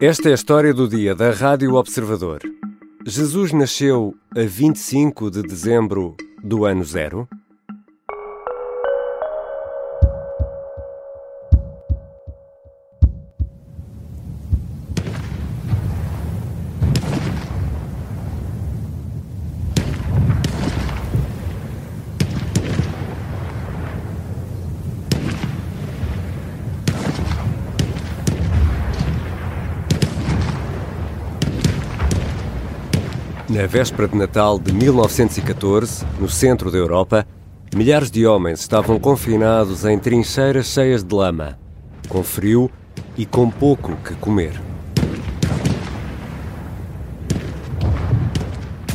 Esta é a história do dia da Rádio Observador. Jesus nasceu a 25 de dezembro do ano zero? Na véspera de Natal de 1914, no centro da Europa, milhares de homens estavam confinados em trincheiras cheias de lama, com frio e com pouco que comer.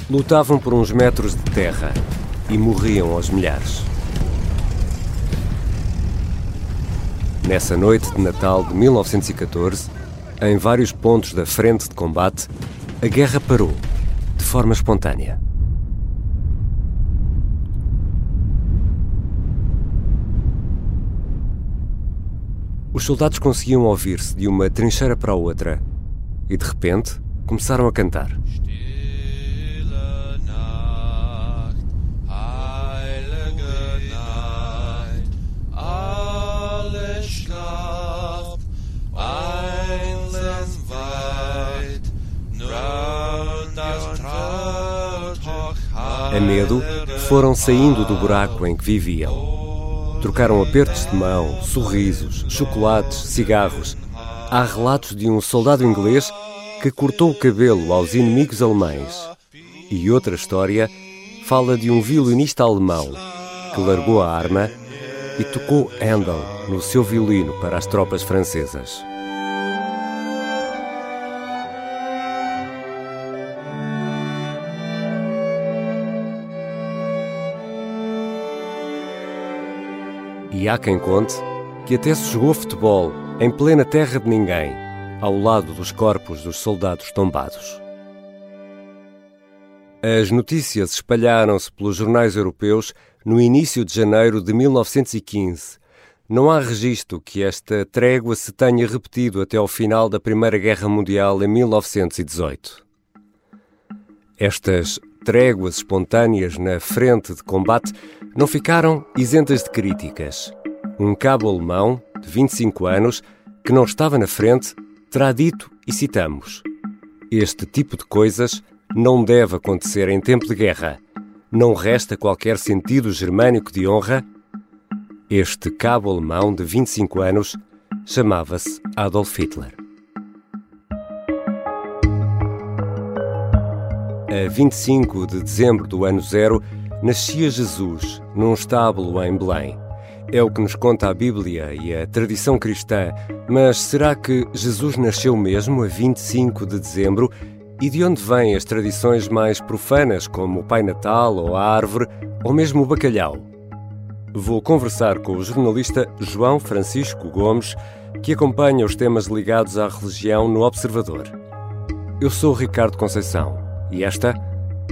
Lutavam por uns metros de terra e morriam aos milhares. Nessa noite de Natal de 1914, em vários pontos da frente de combate, a guerra parou forma espontânea. Os soldados conseguiam ouvir-se de uma trincheira para a outra e, de repente, começaram a cantar. A medo, foram saindo do buraco em que viviam. Trocaram apertos de mão, sorrisos, chocolates, cigarros. Há relatos de um soldado inglês que cortou o cabelo aos inimigos alemães. E outra história fala de um violinista alemão que largou a arma e tocou Handel no seu violino para as tropas francesas. E há quem conte que até se jogou futebol em plena terra de ninguém, ao lado dos corpos dos soldados tombados. As notícias espalharam-se pelos jornais europeus no início de janeiro de 1915. Não há registro que esta trégua se tenha repetido até ao final da Primeira Guerra Mundial em 1918. Estas tréguas espontâneas na frente de combate não ficaram isentas de críticas. Um cabo alemão, de 25 anos, que não estava na frente, terá dito, e citamos: Este tipo de coisas não deve acontecer em tempo de guerra. Não resta qualquer sentido germânico de honra. Este cabo alemão de 25 anos chamava-se Adolf Hitler. A 25 de dezembro do ano zero, nascia Jesus num estábulo em Belém. É o que nos conta a Bíblia e a tradição cristã, mas será que Jesus nasceu mesmo a 25 de dezembro? E de onde vêm as tradições mais profanas, como o Pai Natal ou a árvore, ou mesmo o bacalhau? Vou conversar com o jornalista João Francisco Gomes, que acompanha os temas ligados à religião no Observador. Eu sou Ricardo Conceição e esta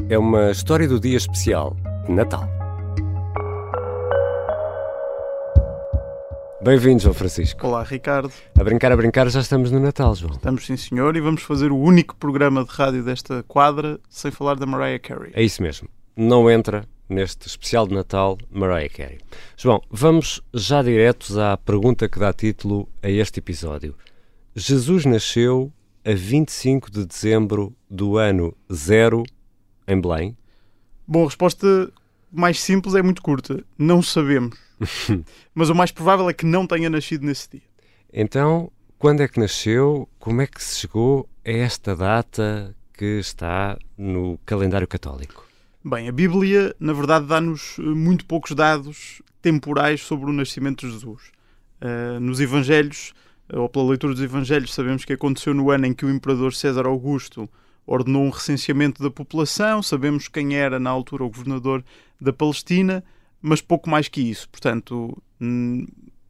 é uma história do dia especial de Natal. Bem-vindo, João Francisco. Olá, Ricardo. A brincar, a brincar, já estamos no Natal, João. Estamos sim, senhor, e vamos fazer o único programa de rádio desta quadra sem falar da Mariah Carey. É isso mesmo. Não entra neste especial de Natal Mariah Carey. João, vamos já diretos à pergunta que dá título a este episódio. Jesus nasceu a 25 de dezembro do ano zero em Belém? Bom, a resposta mais simples é muito curta. Não sabemos. Mas o mais provável é que não tenha nascido nesse dia. Então, quando é que nasceu? Como é que se chegou a esta data que está no calendário católico? Bem, a Bíblia, na verdade, dá-nos eh, muito poucos dados temporais sobre o nascimento de Jesus. Uh, nos Evangelhos, ou pela leitura dos Evangelhos, sabemos que aconteceu no ano em que o imperador César Augusto ordenou um recenseamento da população, sabemos quem era na altura o governador da Palestina, mas pouco mais que isso. Portanto, hum,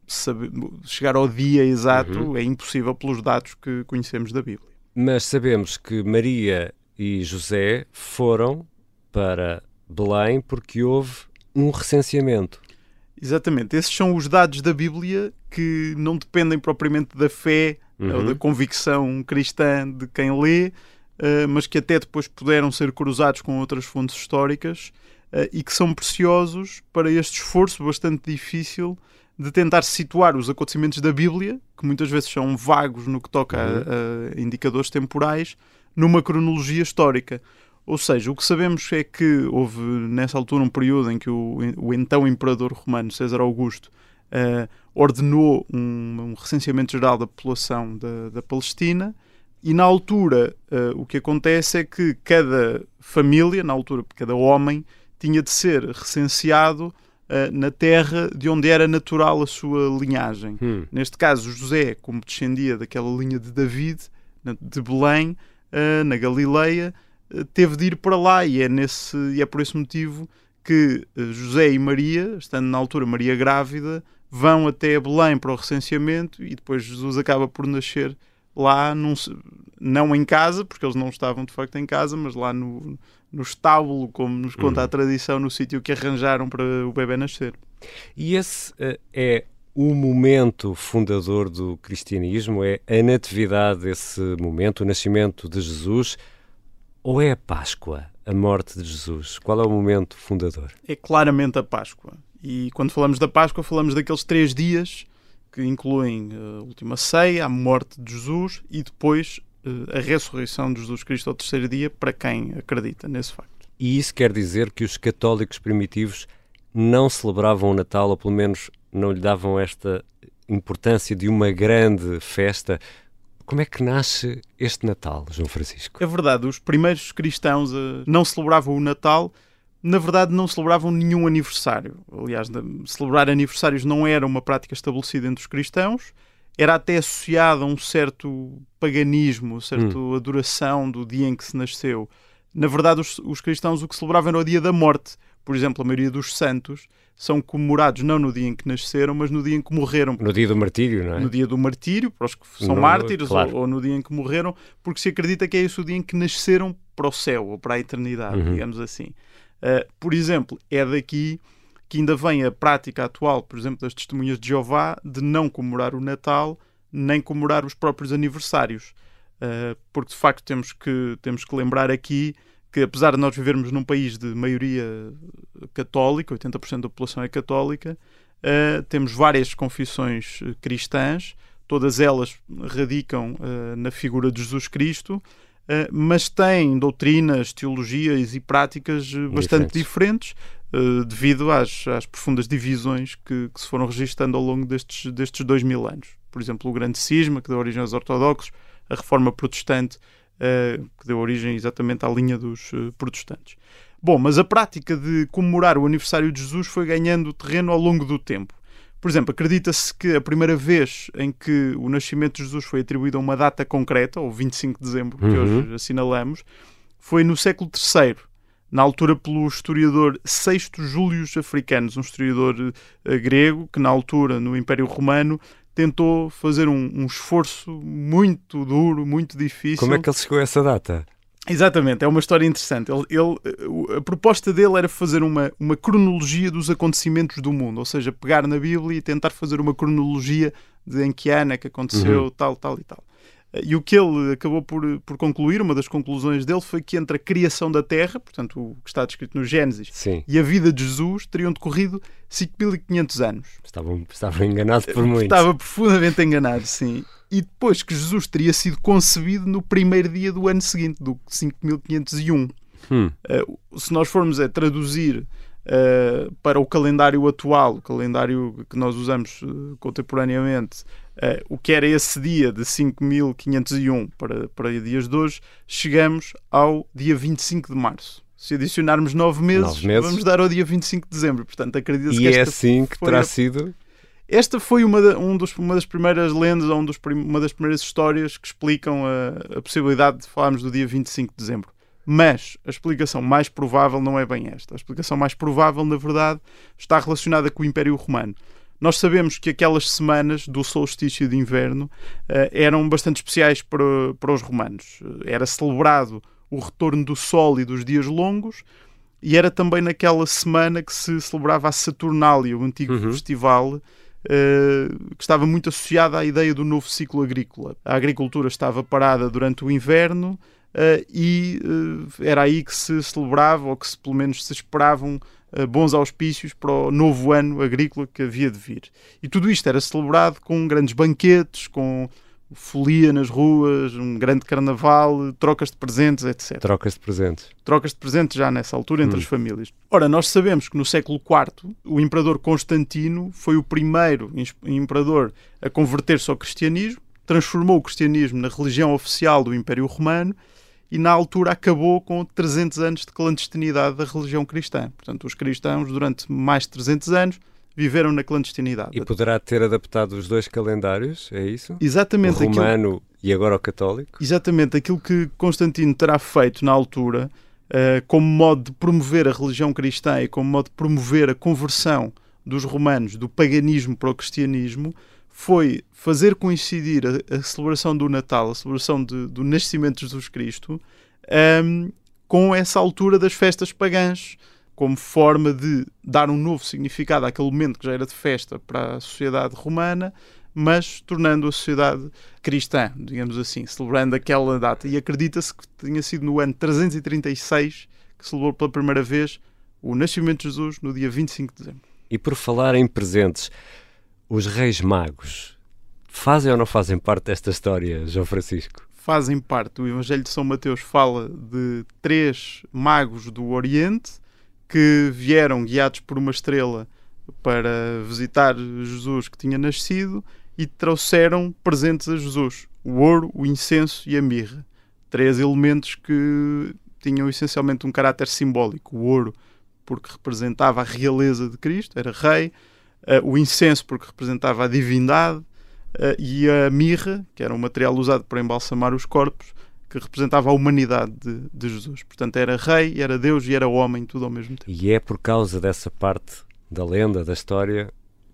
saber, chegar ao dia exato Uhum. é impossível pelos dados que conhecemos da Bíblia. Mas sabemos que Maria e José foram para Belém porque houve um recenseamento. Exatamente, esses são os dados da Bíblia que não dependem propriamente da fé ou Uhum. da convicção cristã de quem lê, eh, mas que até depois puderam ser cruzados com outras fontes históricas eh, e que são preciosos para este esforço bastante difícil de tentar situar os acontecimentos da Bíblia, que muitas vezes são vagos no que toca a- a, indicadores temporais, numa cronologia histórica. Ou seja, o que sabemos é que houve nessa altura um período em que o, o então imperador romano César Augusto eh, ordenou um, um recenseamento geral da população da, da Palestina e na altura eh, o que acontece é que cada família, na altura cada homem, tinha de ser recenseado eh, na terra de onde era natural a sua linhagem. Hum. Neste caso, José, como descendia daquela linha de David, de Belém, eh, na Galileia, teve de ir para lá e é, nesse, e é por esse motivo que José e Maria, estando na altura Maria grávida, vão até Belém para o recenseamento e depois Jesus acaba por nascer lá, num não em casa, porque eles não estavam de facto em casa, mas lá no, no estábulo, como nos conta Uhum. a tradição, no sítio que arranjaram para o bebê nascer. E esse eh, é o momento fundador do cristianismo? É a natividade esse momento, o nascimento de Jesus? Ou é a Páscoa, a morte de Jesus? Qual é o momento fundador? é claramente a Páscoa. E quando falamos da Páscoa, falamos daqueles três dias que incluem eh, a última ceia, a morte de Jesus e depois eh, a ressurreição de Jesus Cristo ao terceiro dia, para quem acredita nesse facto. E isso quer dizer que os católicos primitivos não celebravam o Natal, ou pelo menos não lhe davam esta importância de uma grande festa. Como é que nasce este Natal, João Francisco? É verdade, os primeiros cristãos eh, não celebravam o Natal, na verdade não celebravam nenhum aniversário. Aliás, celebrar aniversários não era uma prática estabelecida entre os cristãos, era até associada a um certo paganismo, certa adoração do dia em que se nasceu. Na verdade, os, os cristãos o que celebravam era o dia da morte. Por exemplo, a maioria dos santos são comemorados não no dia em que nasceram, mas no dia em que morreram. No dia do martírio, não é? No dia do martírio, para os que são No- mártires, claro. ou, ou no dia em que morreram, porque se acredita que é esse o dia em que nasceram para o céu, ou para a eternidade, Uhum. digamos assim. Uh, por exemplo, é daqui que ainda vem a prática atual, por exemplo, das testemunhas de Jeová, de não comemorar o Natal, nem comemorar os próprios aniversários. Uh, porque de facto temos que, temos que lembrar aqui que apesar de nós vivermos num país de maioria católica, 80% da população é católica, uh, temos várias confissões eh, cristãs, todas elas radicam na figura de Jesus Cristo, mas têm doutrinas, teologias e práticas uh, bastante diferentes, uh, devido às, às profundas divisões que, que se foram registando ao longo destes, destes dois mil anos. Por exemplo, o grande cisma, que deu origem aos ortodoxos, a reforma protestante, que deu origem exatamente à linha dos protestantes. Bom, mas a prática de comemorar o aniversário de Jesus foi ganhando terreno ao longo do tempo. Por exemplo, acredita-se que a primeira vez em que o nascimento de Jesus foi atribuído a uma data concreta, ou 25 de dezembro, que Uhum. hoje assinalamos, foi no século III, na altura pelo historiador Sexto Július Africanos, um historiador eh, grego que na altura, no Império Romano, tentou fazer um, um esforço muito duro, muito difícil. Como é que ele chegou a essa data? Exatamente, é uma história interessante. Ele, ele- a proposta dele era fazer uma, uma cronologia dos acontecimentos do mundo, ou seja, pegar na Bíblia e tentar fazer uma cronologia de em que ano é que aconteceu, tal, tal e tal. E o que ele acabou por, por concluir, uma das conclusões dele, foi que entre a criação da Terra, portanto, o que está descrito no Gênesis, Sim, e a vida de Jesus teriam decorrido 5.500 anos. estavam, estavam enganados por muito. Estava profundamente enganado, sim. E depois que Jesus teria sido concebido no primeiro dia do ano seguinte, do 5501. Hum, Uh, se nós formos a traduzir uh, para o calendário atual, o calendário que nós usamos uh, contemporaneamente, uh, o que era esse dia de 5501 para, para dias de hoje, chegamos ao dia 25 de março. Se adicionarmos nove meses, Nove meses. vamos dar ao dia 25 de dezembro. Portanto, acredita-se que é esta assim que terá a- sido. esta foi uma, da- um dos- uma das primeiras lendas, ou um dos uma das primeiras histórias que explicam a, a possibilidade de falarmos do dia 25 de dezembro. Mas a explicação mais provável não é bem esta. A explicação mais provável, na verdade, está relacionada com o Império Romano. Nós sabemos que aquelas semanas do solstício de inverno eh, eram bastante especiais para, para os romanos. Era celebrado o retorno do sol e dos dias longos, e era também naquela semana que se celebrava a Saturnália, o antigo Uhum. festival eh, que estava muito associada à ideia do novo ciclo agrícola. A agricultura estava parada durante o inverno eh, e eh, era aí que se celebrava, ou que se, pelo menos se esperavam bons auspícios para o novo ano agrícola que havia de vir. E tudo isto era celebrado com grandes banquetes, com folia nas ruas, um grande carnaval, trocas de presentes, etc. Trocas de presentes. Trocas de presentes já nessa altura entre Hum. as famílias. Ora, nós sabemos que no século IV o imperador Constantino foi o primeiro imperador a converter-se ao cristianismo, transformou o cristianismo na religião oficial do Império Romano e na altura acabou com 300 anos de clandestinidade da religião cristã. Portanto, os cristãos durante mais de 300 anos viveram na clandestinidade. E poderá ter adaptado os dois calendários, é isso? Exatamente o aquilo romano e agora o católico? Exatamente, aquilo que Constantino terá feito na altura, eh, como modo de promover a religião cristã e como modo de promover a conversão dos romanos do paganismo para o cristianismo, foi fazer coincidir a, a celebração do Natal, a celebração de- do nascimento de Jesus Cristo, ehm, com essa altura das festas pagãs, como forma de dar um novo significado àquele momento que já era de festa para a sociedade romana, mas tornando a sociedade cristã, digamos assim, celebrando aquela data. E acredita-se que tinha sido no ano 336 que celebrou pela primeira vez o nascimento de Jesus no dia 25 de dezembro. E por falar em presentes, os reis magos fazem ou não fazem parte desta história, João Francisco? Fazem parte, o Evangelho de São Mateus fala de três magos do Oriente que vieram guiados por uma estrela para visitar Jesus que tinha nascido e trouxeram presentes a Jesus: o ouro, o incenso e a mirra. Três elementos que tinham essencialmente um caráter simbólico. O ouro, porque representava a realeza de Cristo, era rei, o incenso, porque representava a divindade, eh, e a mirra, que era um material usado para embalsamar os corpos, que representava a humanidade de, de Jesus. Portanto, era rei, era Deus e era homem, tudo ao mesmo tempo. E é por causa dessa parte da lenda, da história,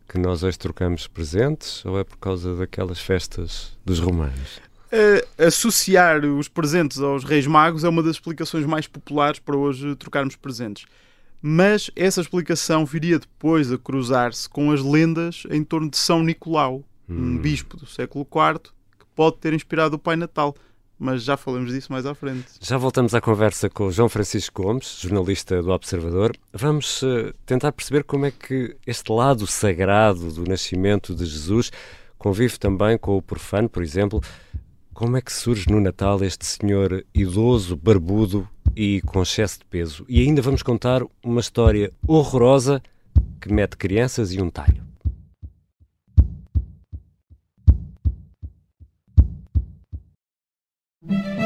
que nós hoje trocamos presentes ou é por causa daquelas festas dos romanos? Eh, associar os presentes aos reis magos é uma das explicações mais populares para hoje trocarmos presentes. Mas essa explicação viria depois a cruzar-se com as lendas em torno de São Nicolau, um Hum. bispo do século IV, que pode ter inspirado o Pai Natal. Mas já falamos disso mais à frente. Já voltamos à conversa com o João Francisco Gomes, jornalista do Observador. Vamos eh, tentar perceber como é que este lado sagrado do nascimento de Jesus convive também com o profano, por exemplo. Como é que surge no Natal este senhor idoso, barbudo e com excesso de peso? E ainda vamos contar uma história horrorosa que mete crianças e um talho.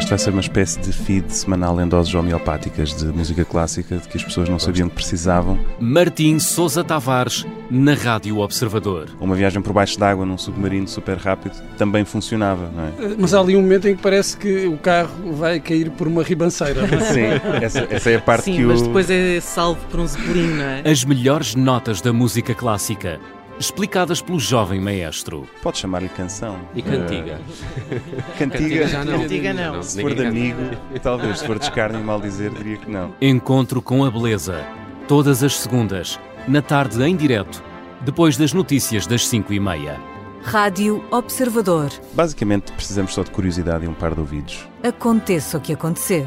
Isto vai ser uma espécie de feed semanal em doses homeopáticas de música clássica de que as pessoas não sabiam que precisavam. Martim Sousa Tavares, na Rádio Observador. Uma viagem por baixo d'água num submarino super rápido também funcionava, não é? Mas há ali um momento em que parece que o carro vai cair por uma ribanceira. não é? Sim, essa, essa é a parte Sim, que mas o... depois é salvo por um zeppelin, não é? As melhores notas da música clássica, explicadas pelo jovem maestro. Pode chamar-lhe canção. E cantiga. Cantiga, já não. Cantiga não. se for de amigo, talvez, se for de escárnio e mal dizer, diria que não. Encontro com a beleza, todas as segundas, na tarde em direto, depois das notícias das 5 e meia. Rádio Observador. Basicamente, precisamos só de curiosidade e um par de ouvidos. Aconteça o que acontecer.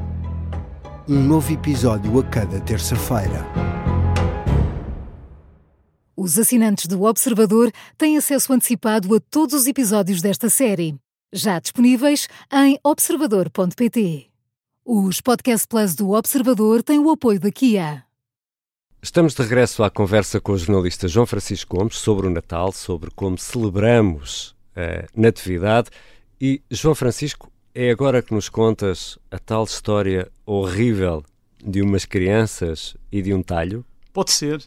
Um novo episódio a cada terça-feira. Os assinantes do Observador têm acesso antecipado a todos os episódios desta série, já disponíveis em observador.pt. Os Podcast Plus do Observador têm o apoio da Kia. Estamos de regresso à conversa com o jornalista João Francisco Gomes sobre o Natal, sobre como celebramos a Natividade. E, João Francisco, é agora que nos contas a tal história horrível de umas crianças e de um talho? Pode ser.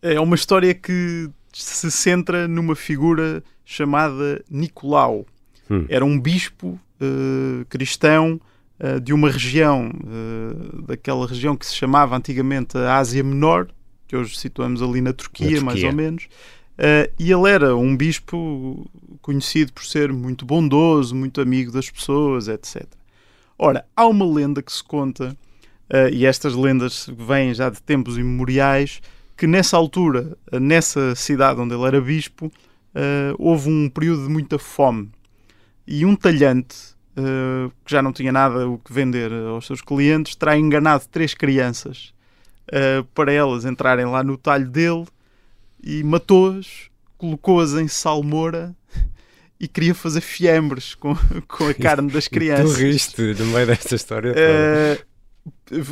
É uma história que se centra numa figura chamada Nicolau. Hum. Era um bispo uh, cristão uh, de uma região, uh, daquela região que se chamava antigamente a Ásia Menor, que hoje situamos ali na Turquia, Na Turquia. mais ou menos. E ele era um bispo conhecido por ser muito bondoso, muito amigo das pessoas, etc. Ora, há uma lenda que se conta, e estas lendas vêm já de tempos imemoriais, que nessa altura, nessa cidade onde ele era bispo, uh, houve um período de muita fome. E um talhante, uh, que já não tinha nada o que vender aos seus clientes, terá enganado três crianças uh, para elas entrarem lá no talho dele e matou-as, colocou-as em salmoura e queria fazer fiambres com, com a carne das crianças. tu riste no meio desta história Uh,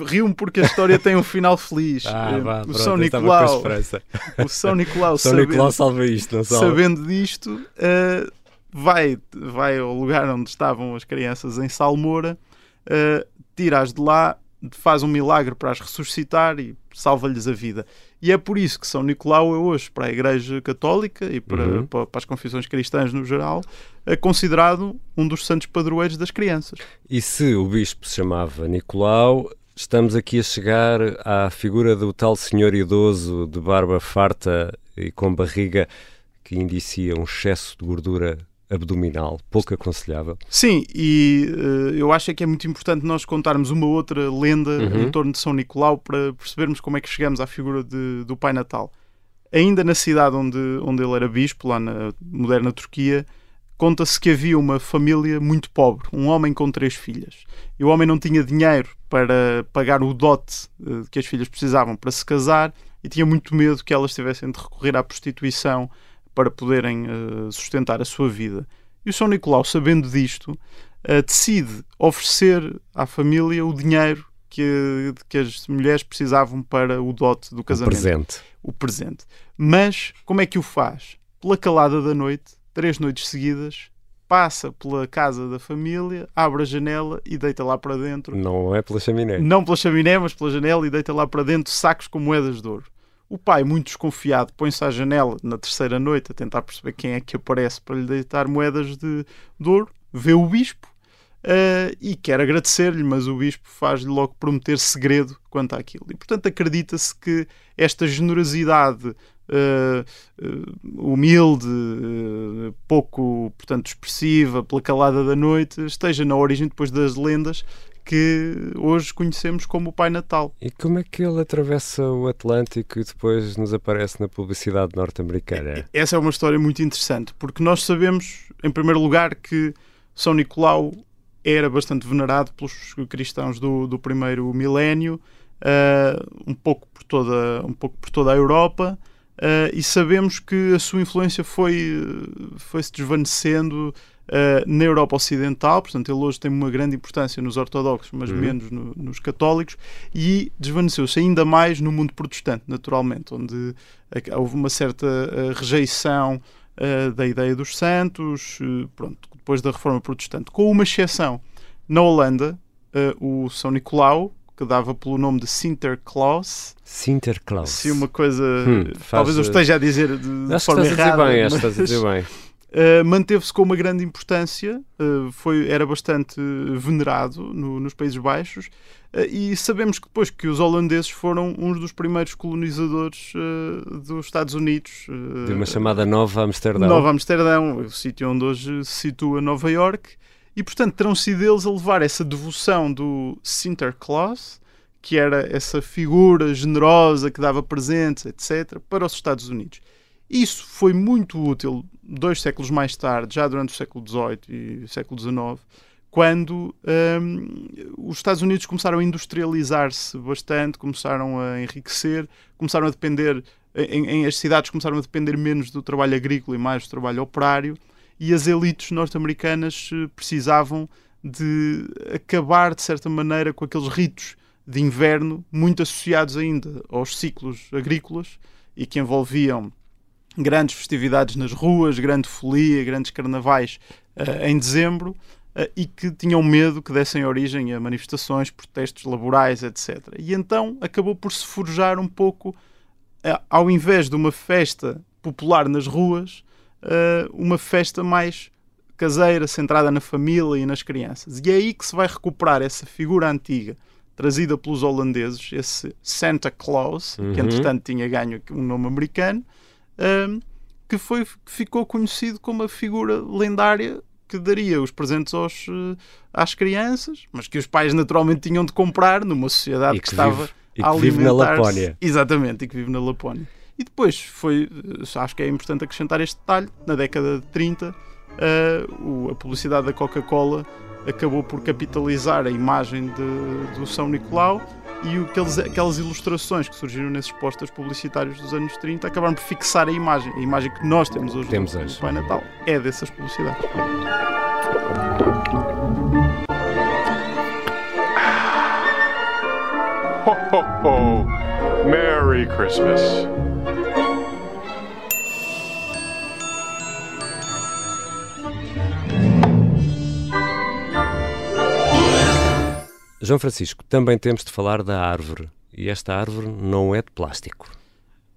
Riu-me porque a história tem um final feliz. Ah, Uh, vá, o pronto, São Nicolau, o São Nicolau, São sabendo, Nicolau salva isto, não salva? sabendo disto, uh, vai, vai ao lugar onde estavam as crianças em Salmoura, uh, tira-as de lá, faz um milagre para as ressuscitar e salva-lhes a vida. E é por isso que São Nicolau é hoje, para a Igreja Católica e para, Uhum. para, para as confissões cristãs no geral, é considerado um dos santos padroeiros das crianças. E se o bispo se chamava Nicolau, estamos aqui a chegar à figura do tal senhor idoso de barba farta e com barriga que indicia um excesso de gordura abdominal, pouco aconselhável. Sim, e eh, eu acho é que é muito importante nós contarmos uma outra lenda Uhum. em torno de São Nicolau para percebermos como é que chegamos à figura de- do Pai Natal. Ainda na cidade onde, onde ele era bispo, lá na moderna Turquia, conta-se que havia uma família muito pobre, um homem com três filhas. E o homem não tinha dinheiro para pagar o dote eh, que as filhas precisavam para se casar e tinha muito medo que elas tivessem de recorrer à prostituição para poderem eh, sustentar a sua vida. E o São Nicolau, sabendo disto, eh, decide oferecer à família o dinheiro que, que as mulheres precisavam para o dote do casamento presente. o presente. Mas como é que o faz? Pela calada da noite, três noites seguidas, passa pela casa da família, abre a janela e deita lá para dentro. Não é pela chaminé. Não pela chaminé, mas pela janela e deita lá para dentro sacos com moedas de ouro. O pai, muito desconfiado, põe-se à janela na terceira noite a tentar perceber quem é que aparece para lhe deitar moedas de, de ouro. Vê o bispo eh, e quer agradecer-lhe, mas o bispo faz-lhe logo prometer segredo quanto àquilo. E, portanto, acredita-se que esta generosidade eh, humilde, eh, pouco, portanto, expressiva, pela calada da noite, esteja na origem depois das lendas que hoje conhecemos como o Pai Natal. E como é que ele atravessa o Atlântico e depois nos aparece na publicidade norte-americana? Essa é uma história muito interessante, porque nós sabemos, em primeiro lugar, que São Nicolau era bastante venerado pelos cristãos do, do primeiro milénio, ah, um, pouco por toda, um pouco por toda a Europa, ah, e sabemos que a sua influência foi, foi se desvanecendo ah, na Europa Ocidental, portanto, ele hoje tem uma grande importância nos ortodoxos, mas Uhum. menos no- nos católicos, e desvaneceu-se ainda mais no mundo protestante, naturalmente, onde houve uma certa ah, rejeição ah, da ideia dos santos, eh, pronto, depois da reforma protestante, com uma exceção. Na Holanda, o São Nicolau, que dava pelo nome de Sinterklaas, Sinterklaas. se uma coisa, Hum, eh, faz, talvez eu eh, esteja a dizer de, de forma estás a dizer errada, bem, mas, estás a dizer bem. Uh, manteve-se com uma grande importância, uh, foi, era bastante venerado no- nos Países Baixos uh, e sabemos que depois que os holandeses foram uns dos primeiros colonizadores dos Estados Unidos. De uma chamada Nova Amsterdão. Nova Amsterdão, o sítio onde hoje se situa Nova York, e portanto terão sido eles a levar essa devoção do Sinterklaas, que era essa figura generosa que dava presentes, etc., para os Estados Unidos. Isso foi muito útil dois séculos mais tarde, já durante o século XVIII e século XIX, quando hum, os Estados Unidos começaram a industrializar-se bastante, começaram a enriquecer, começaram a depender, em, em- as cidades começaram a depender menos do trabalho agrícola e mais do trabalho operário, e as elites norte-americanas eh, precisavam de acabar, de certa maneira, com aqueles ritos de inverno, muito associados ainda aos ciclos agrícolas e que envolviam grandes festividades nas ruas, grande folia, grandes carnavais eh, em dezembro eh, e que tinham medo que dessem origem a manifestações, protestos laborais, etc. E então acabou por se forjar um pouco eh, ao invés de uma festa popular nas ruas, uma festa mais caseira, centrada na família e nas crianças. E é aí que se vai recuperar essa figura antiga, trazida pelos holandeses, esse Santa Claus, Uhum. que entretanto tinha ganho um nome americano, ehm, que, foi, ficou conhecido como a figura lendária que daria os presentes aos, eh, às crianças, mas que os pais naturalmente tinham de comprar numa sociedade que, que estava vive- e a vive na Lapónia. Exatamente, e que vive na Lapónia. E depois foi, eh, acho que é importante acrescentar este detalhe, na década de 30, eh, o- a publicidade da Coca-Cola acabou por capitalizar a imagem de- do São Nicolau e o- aqueles, aquelas ilustrações que surgiram nesses posters publicitários dos anos 30 acabaram por fixar a imagem. A imagem que nós temos hoje Temos do, hoje. do Pai Natal é dessas publicidades. Ho, ho, ho. Merry Christmas. João Francisco, também temos de falar da árvore. E esta árvore não é de plástico.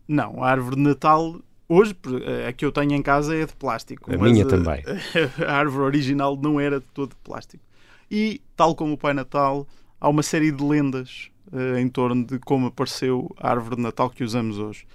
Não, a árvore de Natal, hoje, a que eu tenho em casa é de plástico. A minha também. A árvore original não era de todo de plástico. E, tal como o Pai Natal, há uma série de lendas eh, em torno de como apareceu a árvore de Natal que usamos hoje.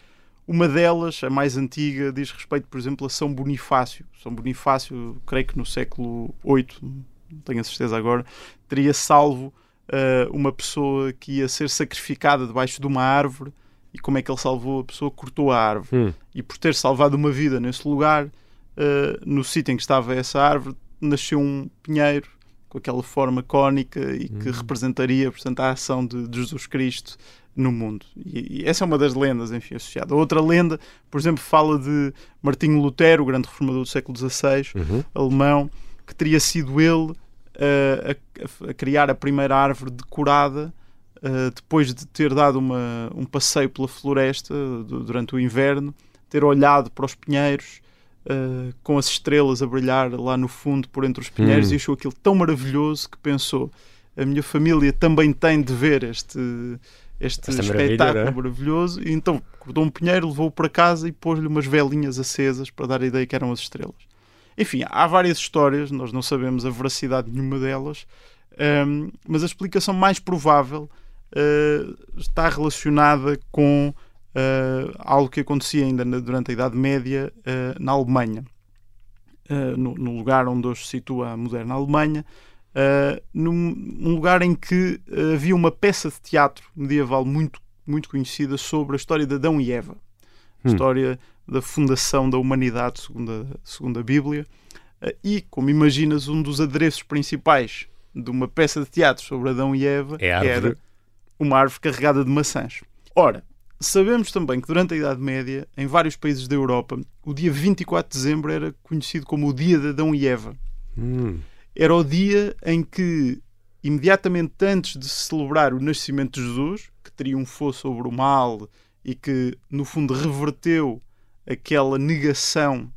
Uma delas, a mais antiga, diz respeito, por exemplo, a São Bonifácio. São Bonifácio, creio que no século VIII, não tenho a certeza agora, teria salvo eh, uma pessoa que ia ser sacrificada debaixo de uma árvore. E como é que ele salvou a pessoa? Cortou a árvore. Hum. E por ter salvado uma vida nesse lugar, eh, no sítio em que estava essa árvore, nasceu um pinheiro com aquela forma cónica e que representaria, portanto, a ação de, de Jesus Cristo no mundo. E, e essa é uma das lendas, enfim, associada. Outra lenda, por exemplo, fala de Martinho Lutero, o grande reformador do século XVI, Uhum. alemão, que teria sido ele a, a criar a primeira árvore decorada Uh, depois de ter dado uma, um passeio pela floresta du- durante o inverno, ter olhado para os pinheiros uh, com as estrelas a brilhar lá no fundo por entre os pinheiros Hum. e achou aquilo tão maravilhoso que pensou a minha família também tem de ver este, este Esta espetáculo é? maravilhoso e então cortou um pinheiro, levou-o para casa e pôs-lhe umas velinhas acesas para dar a ideia que eram as estrelas. Enfim, há várias histórias, nós não sabemos a veracidade de nenhuma delas, um, mas a explicação mais provável uh, está relacionada com uh, algo que acontecia ainda na- durante a Idade Média uh, na Alemanha. No, no lugar onde hoje se situa a moderna Alemanha, num, num lugar em que havia uma peça de teatro medieval muito, muito conhecida sobre a história de Adão e Eva, Hum. história da fundação da humanidade, segundo a, segundo a Bíblia. Uh, e, como imaginas, um dos adereços principais de uma peça de teatro sobre Adão e Eva É era uma árvore carregada de maçãs. Ora, sabemos também que durante a Idade Média, em vários países da Europa, o dia 24 de dezembro era conhecido como o dia de Adão e Eva. Hum. Era o dia em que, imediatamente antes de se celebrar o nascimento de Jesus, que triunfou sobre o mal e que, no fundo, reverteu aquela negação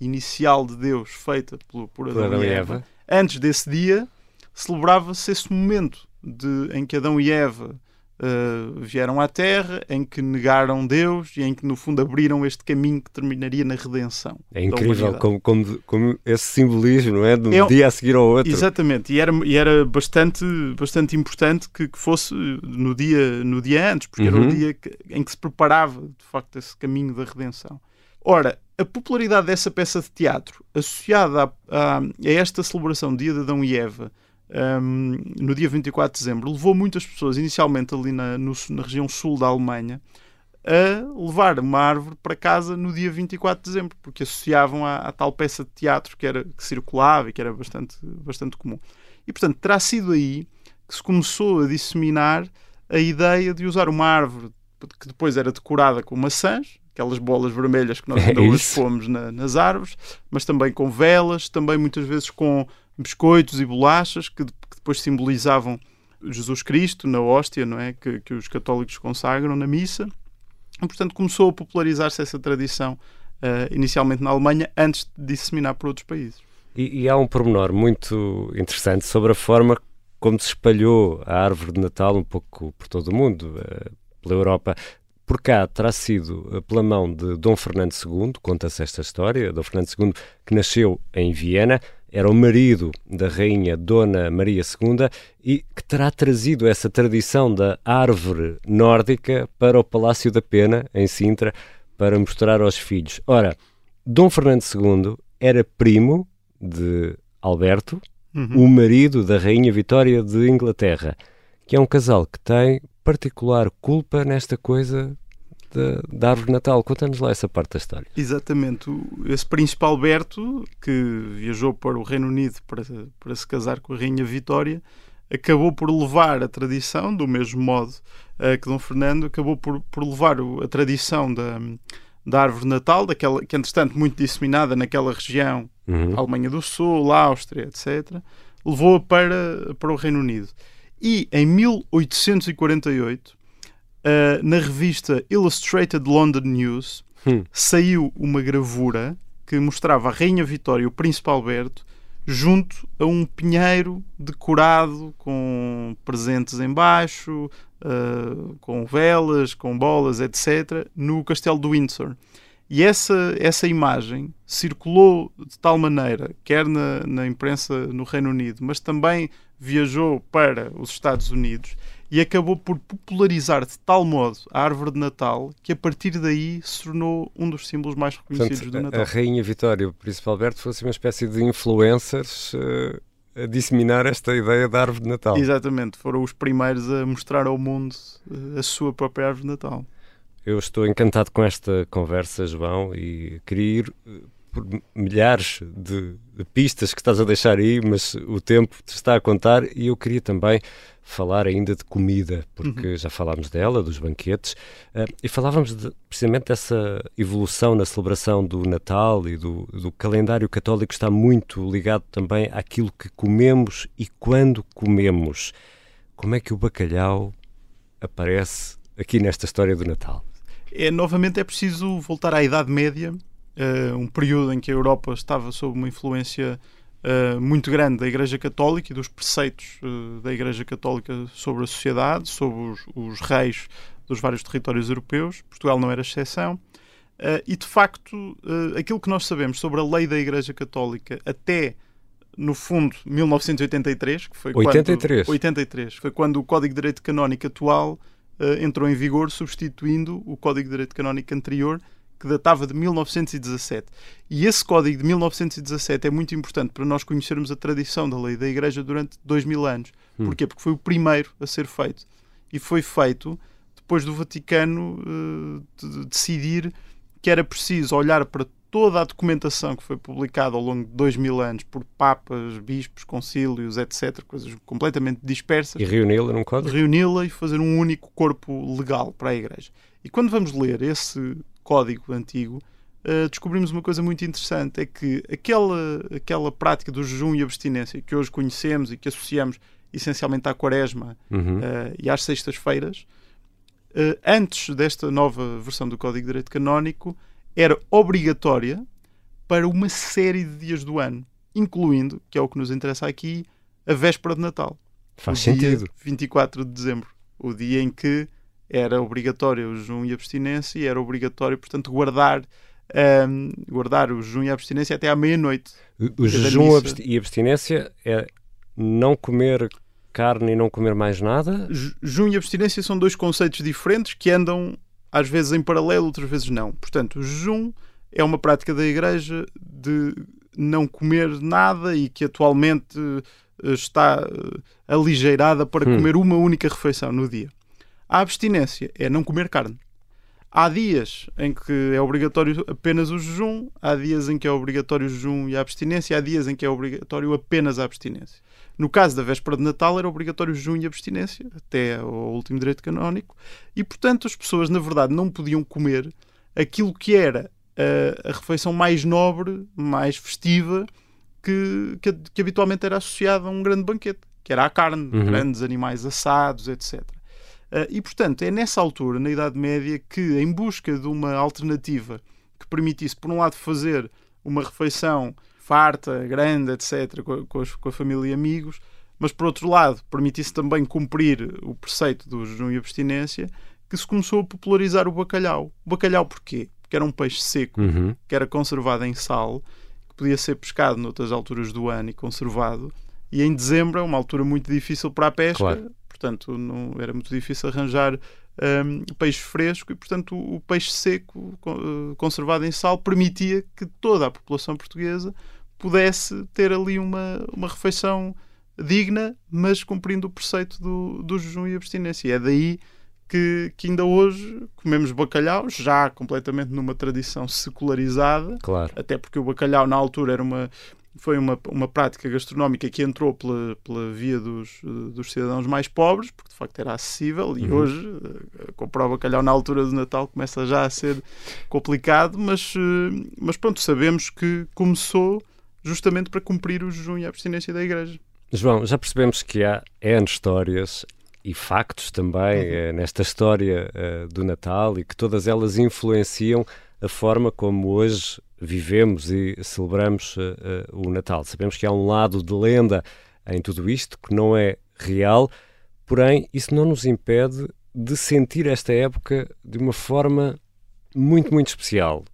inicial de Deus feita por, por Adão, Adão e e Eva, Eva. antes desse dia, celebrava-se esse momento de, em que Adão e Eva uh, vieram à Terra, em que negaram Deus e em que, no fundo, abriram este caminho que terminaria na redenção. É incrível como, como, como esse simbolismo, não é? De um É dia a seguir ao outro. Exatamente, e era, e era bastante, bastante importante que, que fosse no dia, no dia antes, porque era Uhum. o dia que- em que se preparava, de facto, esse caminho da redenção. Ora, a popularidade dessa peça de teatro, associada a, a- a esta celebração do dia de Adão e Eva, hum, no dia 24 de dezembro, levou muitas pessoas, inicialmente ali na, no- na região sul da Alemanha, a levar uma árvore para casa no dia 24 de dezembro, porque associavam à, à tal peça de teatro que, era, que circulava e que era bastante, bastante comum. E, portanto, terá sido aí que se começou a disseminar a ideia de usar uma árvore que depois era decorada com maçãs, aquelas bolas vermelhas que nós É ainda hoje isso. pomos na- nas árvores, mas também com velas, também muitas vezes com biscoitos e bolachas que, que depois simbolizavam Jesus Cristo na hóstia, não é? Que, que os católicos consagram na missa. E, portanto, começou a popularizar-se essa tradição eh, inicialmente na Alemanha antes de disseminar por outros países. E, e há um pormenor muito interessante sobre a forma como se espalhou a árvore de Natal um pouco por todo o mundo, eh, pela Europa. por cá terá sido eh, pela mão de Dom Fernando II, conta-se esta história, Dom Fernando II que nasceu em Viena, era o marido da rainha Dona Maria II e que terá trazido essa tradição da árvore nórdica para o Palácio da Pena, em Sintra, para mostrar aos filhos. Ora, Dom Fernando II era primo de Alberto, uhum. o marido da Rainha Vitória de Inglaterra, que é um casal que tem particular culpa nesta coisa da, da árvore natal. Conta-nos lá essa parte da história. Exatamente. Esse príncipe Alberto, que viajou para o Reino Unido para, para se casar com a Rainha Vitória, acabou por levar a tradição, do mesmo modo uh, que Dom Fernando, acabou por, por levar a tradição da, da árvore natal, daquela, que entretanto muito disseminada naquela região, uhum. Alemanha do Sul, Áustria, etc., levou-a para, para o Reino Unido. E em 1848, uh, na revista Illustrated London News, hum. saiu uma gravura que mostrava a Rainha Vitória e o Príncipe Alberto junto a um pinheiro decorado com presentes embaixo, uh, com velas, com bolas, etc., no castelo de Windsor. E essa, essa imagem circulou de tal maneira, quer na, na imprensa no Reino Unido, mas também viajou para os Estados Unidos e acabou por popularizar de tal modo a árvore de Natal que a partir daí se tornou um dos símbolos mais reconhecidos Portanto, do Natal. A Rainha Vitória e o Príncipe Alberto fossem uma espécie de influencers uh, a disseminar esta ideia da árvore de Natal. Exatamente, foram os primeiros a mostrar ao mundo uh, a sua própria árvore de Natal. Eu estou encantado com esta conversa, João, e queria ir eh, milhares de, de, pistas que estás a deixar aí, mas o tempo te está a contar e eu queria também falar ainda de comida, porque uhum. já falámos dela, dos banquetes, uh, e falávamos de, precisamente dessa evolução na celebração do Natal e do, do calendário católico está muito ligado também àquilo que comemos e quando comemos. Como é que o bacalhau aparece aqui nesta história do Natal? É, novamente é preciso voltar à Idade Média uh, um período em que a Europa estava sob uma influência uh, muito grande da Igreja Católica e dos preceitos uh, da Igreja Católica sobre a sociedade, sobre os, os, reis dos vários territórios europeus. Portugal não era exceção. e de facto, aquilo que nós sabemos sobre a lei da Igreja Católica até no fundo 1983, que foi 83. Quando, 83, foi quando o Código de Direito Canónico atual entrou em vigor, substituindo o Código de Direito Canónico anterior, que datava de 1917. E esse código de 1917 é muito importante para nós conhecermos a tradição da lei da Igreja durante dois mil anos. Hum. Porquê? Porque foi o primeiro a ser feito. E foi feito depois do Vaticano uh, de decidir que era preciso olhar para toda a documentação que foi publicada ao longo de dois mil anos por papas, bispos, concílios, etc., coisas completamente dispersas. E reuni-la num código? Reuni-la e fazer um único corpo legal para a Igreja. E quando vamos ler esse código antigo, uh, descobrimos uma coisa muito interessante: é que aquela, aquela prática do jejum e abstinência que hoje conhecemos e que associamos essencialmente à quaresma uhum. uh, e às sextas-feiras, uh, antes desta nova versão do Código de Direito Canónico, era obrigatória para uma série de dias do ano, incluindo, que é o que nos interessa aqui, a véspera de Natal. Faz sentido. 24 de dezembro, o dia em que era obrigatório o jejum e a abstinência e era obrigatório, portanto, guardar, um, guardar o jejum e a abstinência até à meia-noite. O, o jejum e abstinência é não comer carne e não comer mais nada? Jejum e abstinência são dois conceitos diferentes que andam às vezes em paralelo, outras vezes não. Portanto, o jejum é uma prática da Igreja de não comer nada e que atualmente eh, está eh, aligeirada para hum. comer uma única refeição no dia. A abstinência é não comer carne. Há dias em que é obrigatório apenas o jejum, há dias em que é obrigatório o jejum e a abstinência, há dias em que é obrigatório apenas a abstinência. No caso da véspera de Natal era obrigatório o jejum e abstinência, até ao último direito canónico, e portanto as pessoas na verdade não podiam comer aquilo que era a, a refeição mais nobre, mais festiva, que, que, que, habitualmente era associada a um grande banquete, que era a carne, uhum. grandes animais assados, etc. Uh, e, portanto, é nessa altura, na Idade Média, que, em busca de uma alternativa que permitisse, por um lado, fazer uma refeição farta, grande, etc., com com a família e amigos, mas, por outro lado, permitisse também cumprir o preceito do jejum e abstinência, que se começou a popularizar o bacalhau. O bacalhau porquê? Porque era um peixe seco, Uhum. que era conservado em sal, que podia ser pescado noutras alturas do ano e conservado. E em dezembro é uma altura muito difícil para a pesca, Claro. Portanto não era muito difícil arranjar hum, peixe fresco e portanto o, o peixe seco co- eh, conservado em sal permitia que toda a população portuguesa pudesse ter ali uma, uma refeição digna, mas cumprindo o preceito do, do jejum e abstinência. E é daí que, que ainda hoje comemos bacalhau, já completamente numa tradição secularizada, Claro. até porque o bacalhau na altura era uma foi uma, uma prática gastronómica que entrou pela, pela via dos, dos cidadãos mais pobres, porque de facto era acessível, e Uhum. hoje eh, comprar o bacalhau na altura do Natal começa já a ser complicado, mas, eh, mas pronto, sabemos que começou justamente para cumprir o jejum e a abstinência da Igreja. João, já percebemos que há N histórias e factos também eh, nesta história do Natal e que todas elas influenciam a forma como hoje vivemos e celebramos eh, eh, o Natal. Sabemos que há um lado de lenda em tudo isto que não é real, porém isso não nos impede de sentir esta época de uma forma muito, muito especial.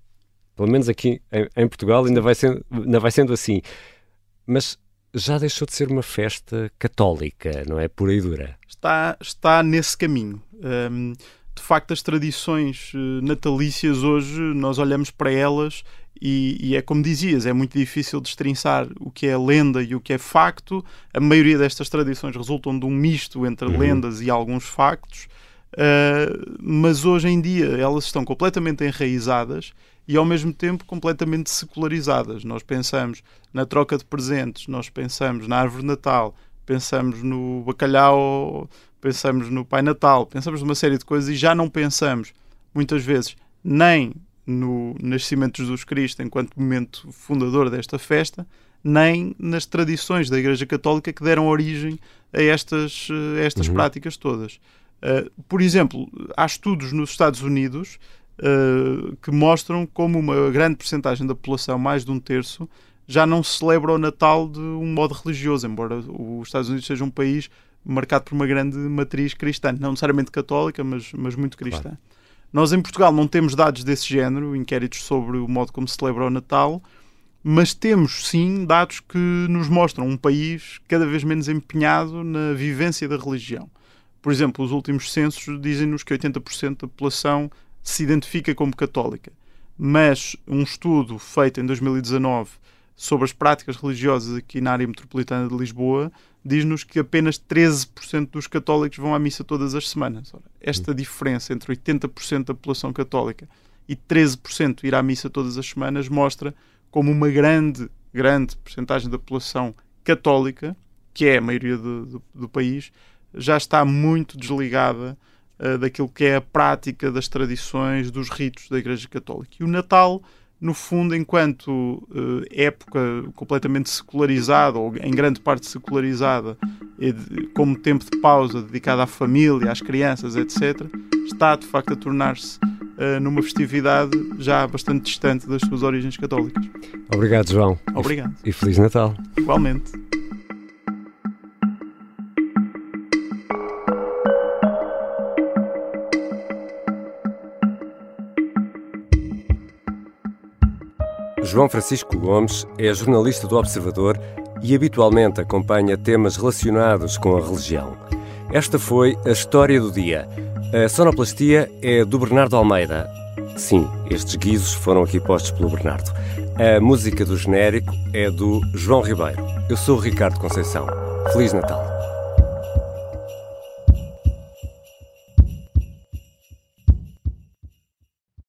Pelo menos aqui em, em Portugal ainda vai, sendo, ainda vai sendo assim. Mas já deixou de ser uma festa católica, não é? Pura e dura. está, está nesse caminho. Hum, de facto, as tradições eh, natalícias hoje, nós olhamos para elas e, e é como dizias, é muito difícil destrinçar o que é lenda e o que é facto. A maioria destas tradições resultam de um misto entre Uhum. lendas e alguns factos, uh, mas hoje em dia elas estão completamente enraizadas e ao mesmo tempo completamente secularizadas. Nós pensamos na troca de presentes, nós pensamos na árvore de Natal, pensamos no bacalhau, pensamos no Pai Natal, pensamos numa série de coisas e já não pensamos muitas vezes nem no nascimento de Jesus Cristo enquanto momento fundador desta festa, nem nas tradições da Igreja Católica que deram origem a estas, eh, a estas Uhum. práticas todas. Uh, por exemplo, há estudos nos Estados Unidos uh, que mostram como uma grande percentagem da população, mais de um terço, já não celebra o Natal de um modo religioso, embora os Estados Unidos seja um país marcado por uma grande matriz cristã, não necessariamente católica, mas, mas muito cristã. Nós em Portugal não temos dados desse género, inquéritos sobre o modo como se celebra o Natal, mas temos sim dados que nos mostram um país cada vez menos empenhado na vivência da religião. Por exemplo, os últimos censos dizem-nos que 80% da população se identifica como católica, mas um estudo feito em 2019 sobre as práticas religiosas aqui na área metropolitana de Lisboa diz-nos que apenas 13% dos católicos vão à missa todas as semanas. Ora, esta diferença entre 80% da população católica e 13% ir à missa todas as semanas mostra como uma grande, grande percentagem da população católica, que é a maioria do, do, do país, já está muito desligada uh, daquilo que é a prática das tradições, dos ritos da Igreja Católica. E o Natal, no fundo, enquanto uh, época completamente secularizada, ou em grande parte secularizada, de, como tempo de pausa dedicado à família, às crianças, etc., está de facto a tornar-se uh, numa festividade já bastante distante das suas origens católicas. Obrigado, João. Obrigado. E, e Feliz Natal. Igualmente. João Francisco Gomes é jornalista do Observador e habitualmente acompanha temas relacionados com a religião. Esta foi a história do dia. A sonoplastia é do Bernardo Almeida. Sim, estes guizos foram aqui postos pelo Bernardo. A música do genérico é do João Ribeiro. Eu sou o Ricardo Conceição. Feliz Natal.